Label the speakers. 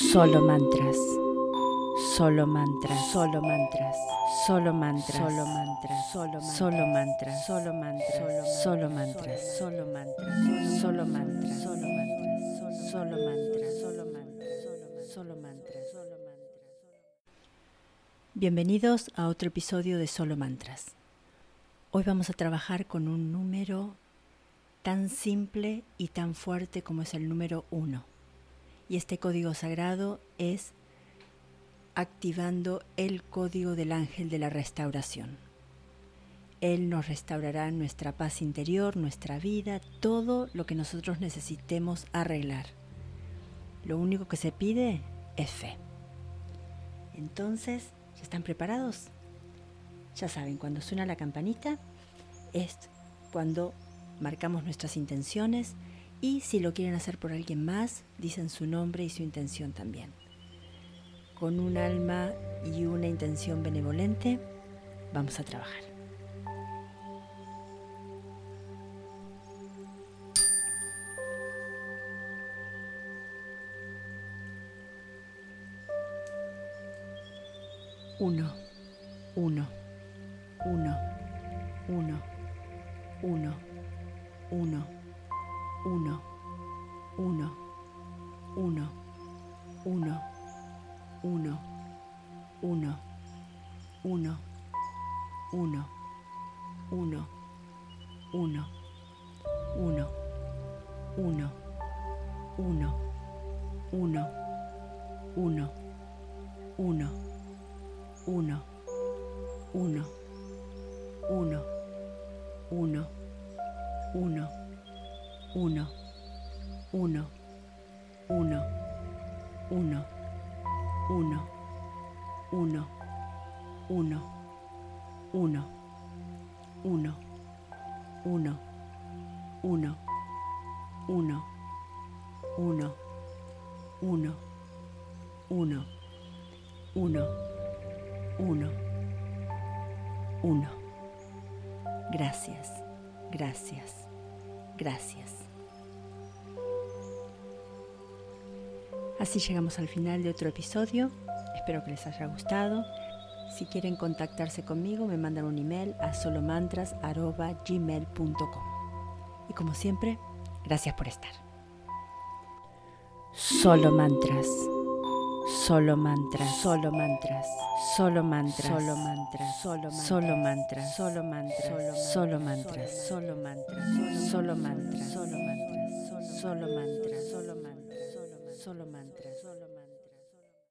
Speaker 1: Solo mantras. Solo mantras. Solo mantras. Solo mantras. Solo mantras. Solo solo mantras. Solo mantras. Solo mantras. Solo mantras. Solo mantras. Solo mantras. Solo mantras. Solo mantras. Solo mantras. Solo mantras. Bienvenidos a otro episodio de Solo Mantras. Hoy vamos a trabajar con un número tan simple y tan fuerte como es el número uno. Y este código sagrado es activando el código del ángel de la restauración. Él nos restaurará nuestra paz interior, nuestra vida, todo lo que nosotros necesitemos arreglar. Lo único que se pide es fe. Entonces, ¿ya están preparados? Ya saben, cuando suena la campanita es cuando marcamos nuestras intenciones y si lo quieren hacer por alguien más, dicen su nombre y su intención también. Con un alma y una intención benevolente, vamos a trabajar. Uno, uno, uno, uno, uno, uno 1, 1, 1, 1, 1, 1, 1, 1, 1, 1, 1, 1, 1, 1, 1, 1, 1, 1, 1, 1, 1. 1, 1, 1, 1, 1, 1, 1, 1, 1, 1, 1, 1, 1, 1, 1, 1, 1, 1. Gracias, gracias gracias. Así llegamos al final de otro episodio. Espero que les haya gustado. Si quieren contactarse conmigo, me mandan un email a solomantras.gmail.com. Y como siempre, gracias por estar. Solo mantras. Solo mantras, solo mantras, solo mantras, solo mantras, solo solo mantras, solo mantras, solo mantras, solo mantras, solo mantras, solo mantras, solo mantras, solo mantras, solo mantras, solo mantras, solo mantras.